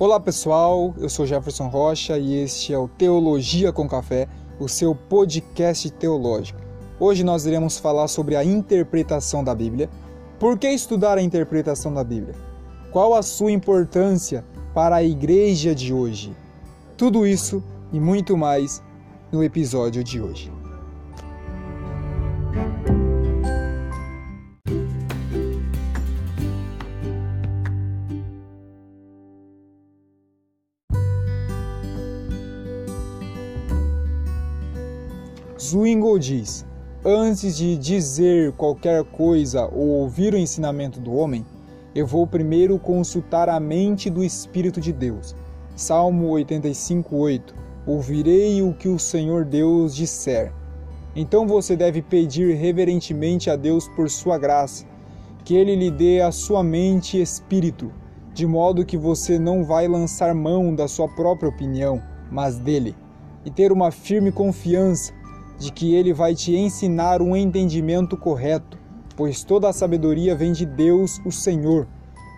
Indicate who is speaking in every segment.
Speaker 1: Olá pessoal, eu sou Jefferson Rocha e este é o Teologia com Café, o seu podcast teológico. Hoje nós iremos falar sobre a interpretação da Bíblia. Por que estudar a interpretação da Bíblia? Qual a sua importância para a igreja de hoje? Tudo isso e muito mais no episódio de hoje. Zwingli diz: Antes de dizer qualquer coisa ou ouvir o ensinamento do homem, eu vou primeiro consultar a mente do Espírito de Deus. Salmo 85:8. Ouvirei o que o Senhor Deus disser. Então você deve pedir reverentemente a Deus por sua graça, que ele lhe dê a sua mente e espírito, de modo que você não vai lançar mão da sua própria opinião, mas dele, e ter uma firme confiança de que ele vai te ensinar um entendimento correto, pois toda a sabedoria vem de Deus, o Senhor.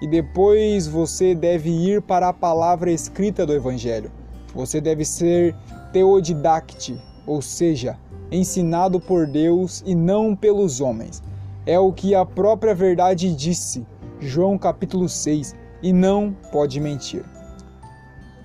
Speaker 1: E depois você deve ir para a palavra escrita do Evangelho. Você deve ser teodidacte, ou seja, ensinado por Deus e não pelos homens. É o que a própria verdade disse, João capítulo 6, e não pode mentir.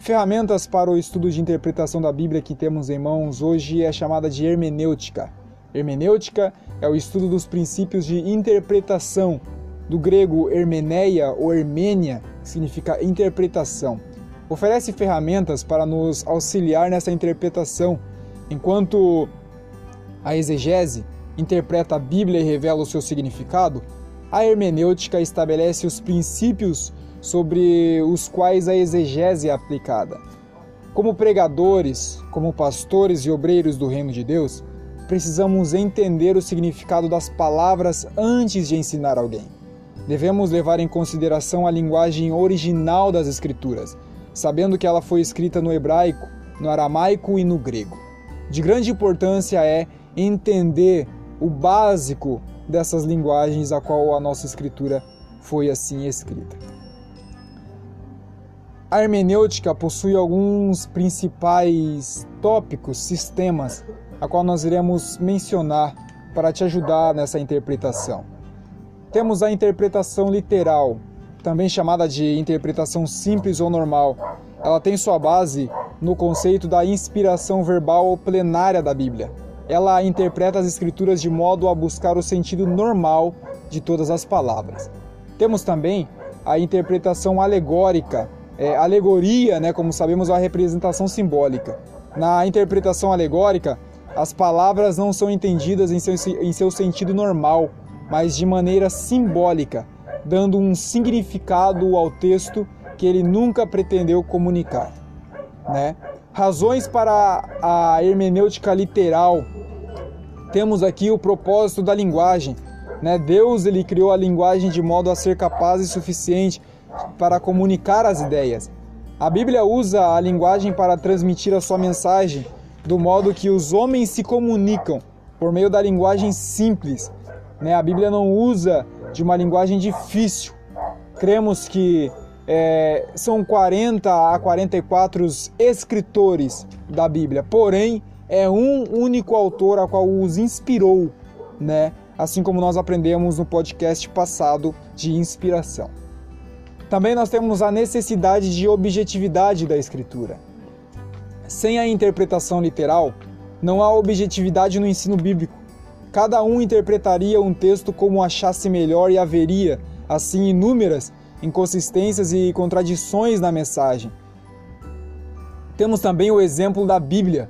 Speaker 1: Ferramentas para o estudo de interpretação da Bíblia que temos em mãos hoje é chamada de hermenêutica. Hermenêutica é o estudo dos princípios de interpretação, do grego hermeneia ou hermênia, que significa interpretação. Oferece ferramentas para nos auxiliar nessa interpretação, enquanto a exegese interpreta a Bíblia e revela o seu significado, a hermenêutica estabelece os princípios sobre os quais a exegese é aplicada. Como pregadores, como pastores e obreiros do reino de Deus, precisamos entender o significado das palavras antes de ensinar alguém. Devemos levar em consideração a linguagem original das Escrituras, sabendo que ela foi escrita no hebraico, no aramaico e no grego. De grande importância é entender o básico dessas linguagens a qual a nossa Escritura foi assim escrita. A hermenêutica possui alguns principais tópicos, sistemas, a qual nós iremos mencionar para te ajudar nessa interpretação. Temos a interpretação literal, também chamada de interpretação simples ou normal. Ela tem sua base no conceito da inspiração verbal plenária da Bíblia. Ela interpreta as escrituras de modo a buscar o sentido normal de todas as palavras. Temos também a interpretação alegórica, é, alegoria, né, como sabemos, é uma representação simbólica. Na interpretação alegórica, as palavras não são entendidas em seu, em seu sentido normal, mas de maneira simbólica, dando um significado ao texto que ele nunca pretendeu comunicar. Né? Razões para a hermenêutica literal. Temos aqui o propósito da linguagem. Né? Deus ele criou a linguagem de modo a ser capaz e suficiente para comunicar as ideias. A Bíblia usa a linguagem para transmitir a sua mensagem do modo que os homens se comunicam por meio da linguagem simples. Né? A Bíblia não usa de uma linguagem difícil. Cremos que é, são 40 a 44 escritores da Bíblia, porém é um único autor a qual os inspirou, né? Assim como nós aprendemos no podcast passado de inspiração. Também nós temos a necessidade de objetividade da escritura. Sem a interpretação literal, não há objetividade no ensino bíblico. Cada um interpretaria um texto como achasse melhor e haveria, assim, inúmeras inconsistências e contradições na mensagem. Temos também o exemplo da Bíblia.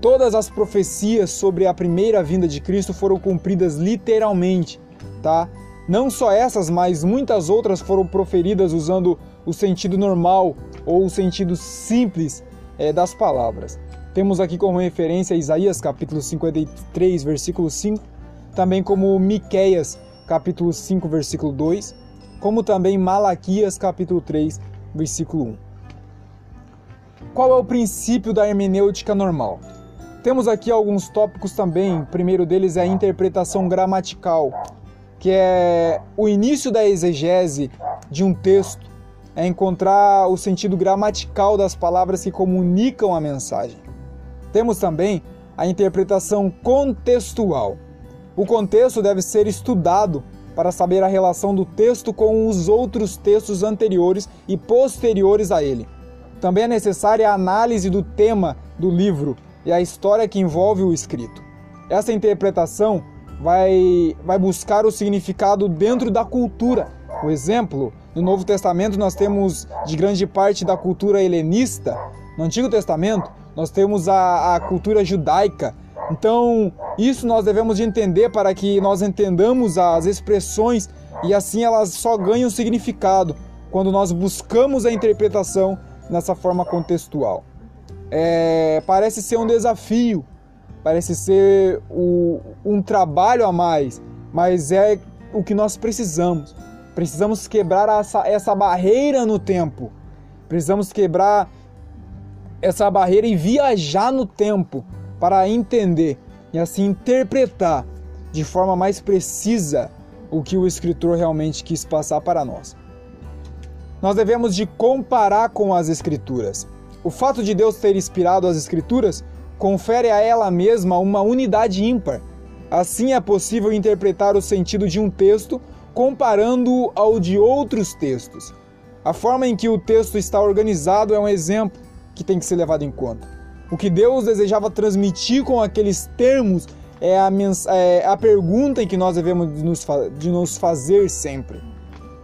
Speaker 1: Todas as profecias sobre a primeira vinda de Cristo foram cumpridas literalmente, tá? Não só essas, mas muitas outras foram proferidas usando o sentido normal ou o sentido simples é, das palavras. Temos aqui como referência Isaías capítulo 53, versículo 5, também como Miqueias capítulo 5, versículo 2, como também Malaquias capítulo 3, versículo 1. Qual é o princípio da hermenêutica normal? Temos aqui alguns tópicos também. O primeiro deles é a interpretação gramatical, que é o início da exegese de um texto, é encontrar o sentido gramatical das palavras que comunicam a mensagem. Temos também a interpretação contextual. O contexto deve ser estudado para saber a relação do texto com os outros textos anteriores e posteriores a ele. Também é necessária a análise do tema do livro e a história que envolve o escrito. Essa interpretação vai, vai buscar o significado dentro da cultura. O exemplo, no Novo Testamento nós temos de grande parte da cultura helenista. No Antigo Testamento nós temos a, a cultura judaica. Então, isso nós devemos de entender para que nós entendamos as expressões e assim elas só ganham significado quando nós buscamos a interpretação nessa forma contextual. É, parece ser um desafio, parece ser o, um trabalho a mais, mas é o que nós precisamos. Precisamos quebrar essa, essa barreira no tempo. Precisamos quebrar essa barreira e viajar no tempo para entender e assim interpretar de forma mais precisa o que o escritor realmente quis passar para nós. Nós devemos de comparar com as escrituras. O fato de Deus ter inspirado as escrituras confere a ela mesma uma unidade ímpar. Assim é possível interpretar o sentido de um texto comparando-o ao de outros textos. A forma em que o texto está organizado é um exemplo que tem que ser levado em conta. O que Deus desejava transmitir com aqueles termos é a, é a pergunta em que nós devemos de nos, de nos fazer sempre.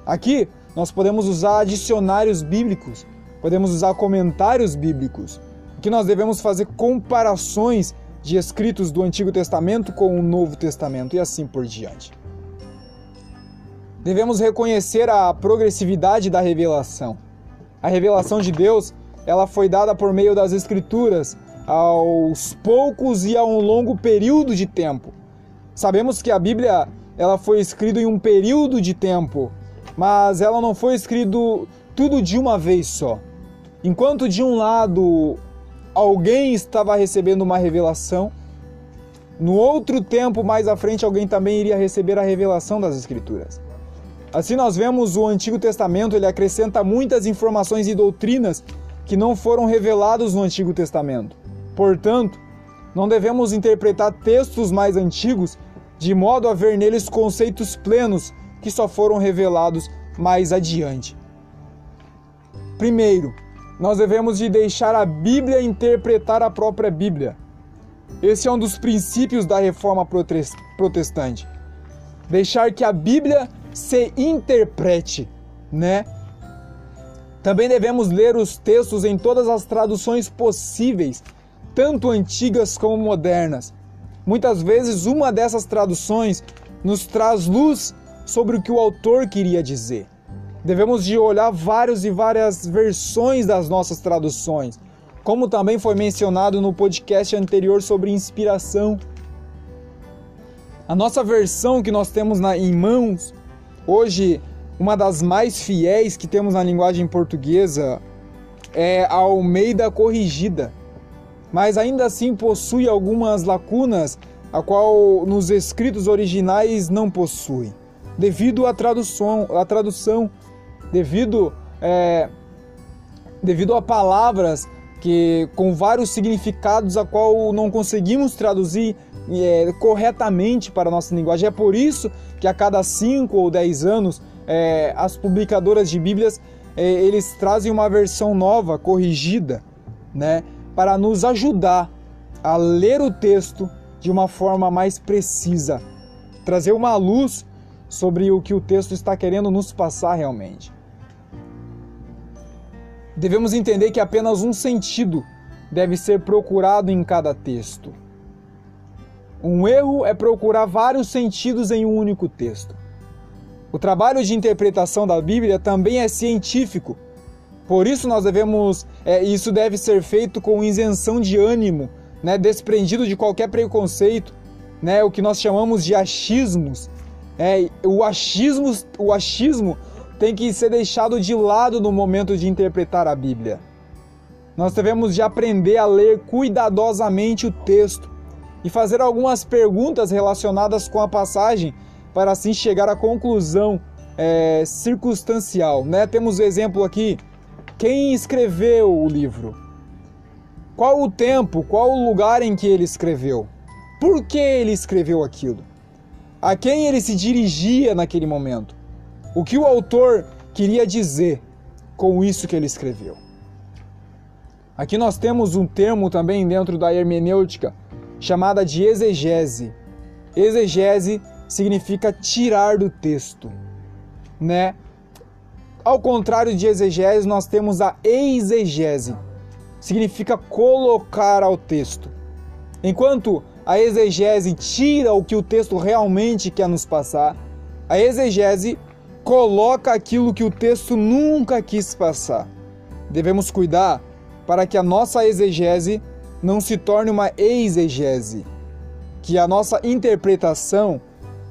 Speaker 1: Aqui, nós podemos usar dicionários bíblicos, podemos usar comentários bíblicos, que nós devemos fazer comparações de escritos do Antigo Testamento com o Novo Testamento e assim por diante. Devemos reconhecer a progressividade da revelação. A revelação de Deus ela foi dada por meio das Escrituras aos poucos e a um longo período de tempo. Sabemos que a Bíblia ela foi escrita em um período de tempo, mas ela não foi escrita tudo de uma vez só. Enquanto de um lado alguém estava recebendo uma revelação, no outro tempo mais à frente alguém também iria receber a revelação das Escrituras. Assim nós vemos o Antigo Testamento, ele acrescenta muitas informações e doutrinas que não foram revelados no Antigo Testamento. Portanto, não devemos interpretar textos mais antigos de modo a ver neles conceitos plenos que só foram revelados mais adiante. Primeiro, nós devemos de deixar a Bíblia interpretar a própria Bíblia. Esse é um dos princípios da reforma protestante. Deixar que a Bíblia se interprete, né? Também devemos ler os textos em todas as traduções possíveis, tanto antigas como modernas. Muitas vezes, uma dessas traduções nos traz luz sobre o que o autor queria dizer. Devemos de olhar vários e várias versões das nossas traduções, como também foi mencionado no podcast anterior sobre inspiração. A nossa versão que nós temos na, em mãos hoje uma das mais fiéis que temos na linguagem portuguesa é a Almeida Corrigida, mas ainda assim possui algumas lacunas a qual nos escritos originais não possui, devido à tradução, à tradução devido, é, devido a palavras que com vários significados a qual não conseguimos traduzir é, corretamente para a nossa linguagem. É por isso que a cada 5 ou 10 anos é, as publicadoras de Bíblias é, eles trazem uma versão nova, corrigida, né, para nos ajudar a ler o texto de uma forma mais precisa, trazer uma luz sobre o que o texto está querendo nos passar realmente. Devemos entender que apenas um sentido deve ser procurado em cada texto. Um erro é procurar vários sentidos em um único texto. O trabalho de interpretação da Bíblia também é científico. Por isso nós devemos, é, isso deve ser feito com isenção de ânimo, né, desprendido de qualquer preconceito, né, o que nós chamamos de achismos. É, o achismo, o achismo tem que ser deixado de lado no momento de interpretar a Bíblia. Nós devemos de aprender a ler cuidadosamente o texto e fazer algumas perguntas relacionadas com a passagem para assim chegar à conclusão é, circunstancial, né? Temos o exemplo aqui, quem escreveu o livro? Qual o tempo, qual o lugar em que ele escreveu? Por que ele escreveu aquilo? A quem ele se dirigia naquele momento? O que o autor queria dizer com isso que ele escreveu? Aqui nós temos um termo também dentro da hermenêutica chamada de exegese. Exegese significa tirar do texto, né? Ao contrário de exegese, nós temos a exegese. Significa colocar ao texto. Enquanto a exegese tira o que o texto realmente quer nos passar, a exegese coloca aquilo que o texto nunca quis passar. Devemos cuidar para que a nossa exegese não se torne uma exegese, que a nossa interpretação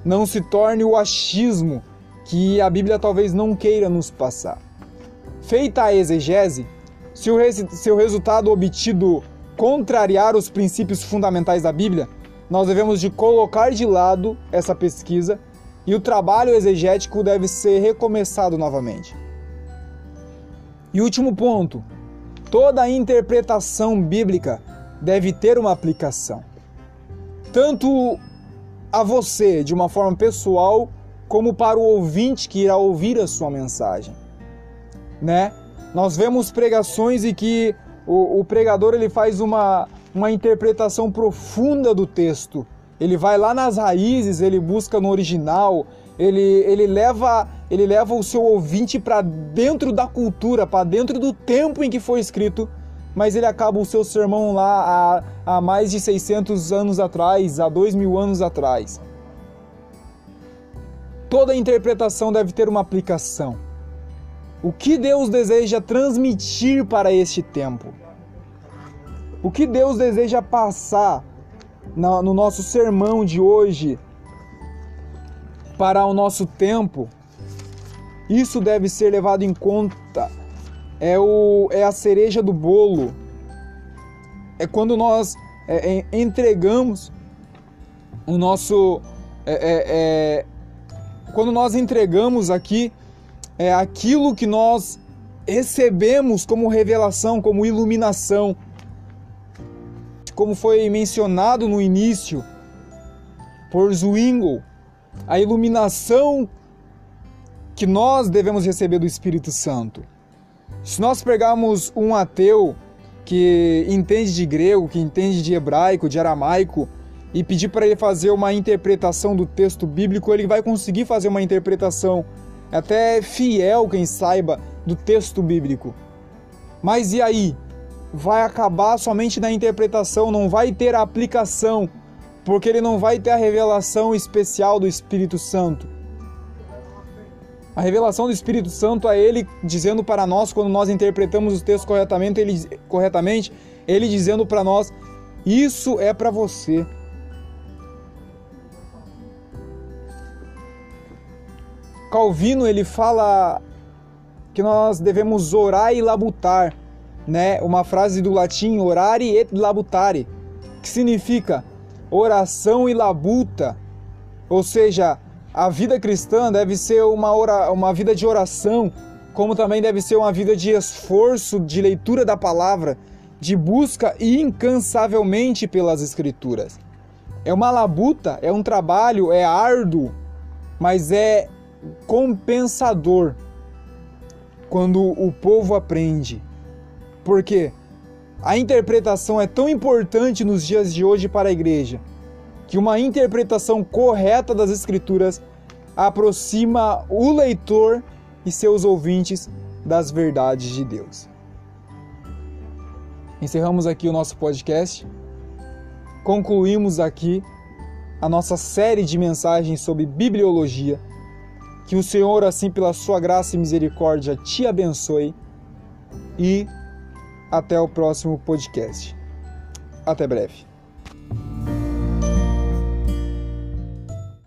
Speaker 1: não se torne o achismo que a Bíblia talvez não queira nos passar. Feita a exegese, se o, se o resultado obtido contrariar os princípios fundamentais da Bíblia, nós devemos de colocar de lado essa pesquisa e o trabalho exegético deve ser recomeçado novamente. E último ponto, Toda interpretação bíblica deve ter uma aplicação, tanto a você de uma forma pessoal, como para o ouvinte que irá ouvir a sua mensagem, né? Nós vemos pregações e que o, o pregador ele faz uma, uma interpretação profunda do texto. Ele vai lá nas raízes, ele busca no original, ele, ele leva ele leva o seu ouvinte para dentro da cultura, para dentro do tempo em que foi escrito, mas ele acaba o seu sermão lá há, há mais de 600 anos atrás, há dois mil anos atrás. Toda interpretação deve ter uma aplicação. O que Deus deseja transmitir para este tempo? O que Deus deseja passar no nosso sermão de hoje para o nosso tempo? Isso deve ser levado em conta. É, o, é a cereja do bolo. É quando nós é, é, entregamos o nosso. É, é, é, quando nós entregamos aqui é aquilo que nós recebemos como revelação, como iluminação. Como foi mencionado no início por Zwingli, a iluminação que nós devemos receber do Espírito Santo. Se nós pegarmos um ateu que entende de grego, que entende de hebraico, de aramaico, e pedir para ele fazer uma interpretação do texto bíblico, ele vai conseguir fazer uma interpretação até fiel, quem saiba, do texto bíblico. Mas e aí? Vai acabar somente na interpretação, não vai ter a aplicação, porque ele não vai ter a revelação especial do Espírito Santo. A revelação do Espírito Santo é ele dizendo para nós, quando nós interpretamos os textos corretamente, ele, corretamente, ele dizendo para nós: Isso é para você. Calvino ele fala que nós devemos orar e labutar, né? Uma frase do latim orare et labutare, que significa oração e labuta, ou seja, a vida cristã deve ser uma, ora, uma vida de oração, como também deve ser uma vida de esforço, de leitura da palavra, de busca incansavelmente pelas Escrituras. É uma labuta, é um trabalho, é árduo, mas é compensador quando o povo aprende. Porque a interpretação é tão importante nos dias de hoje para a igreja que uma interpretação correta das Escrituras aproxima o leitor e seus ouvintes das verdades de Deus. Encerramos aqui o nosso podcast. Concluímos aqui a nossa série de mensagens sobre bibliologia. Que o Senhor, assim pela sua graça e misericórdia, te abençoe e até o próximo podcast. Até breve.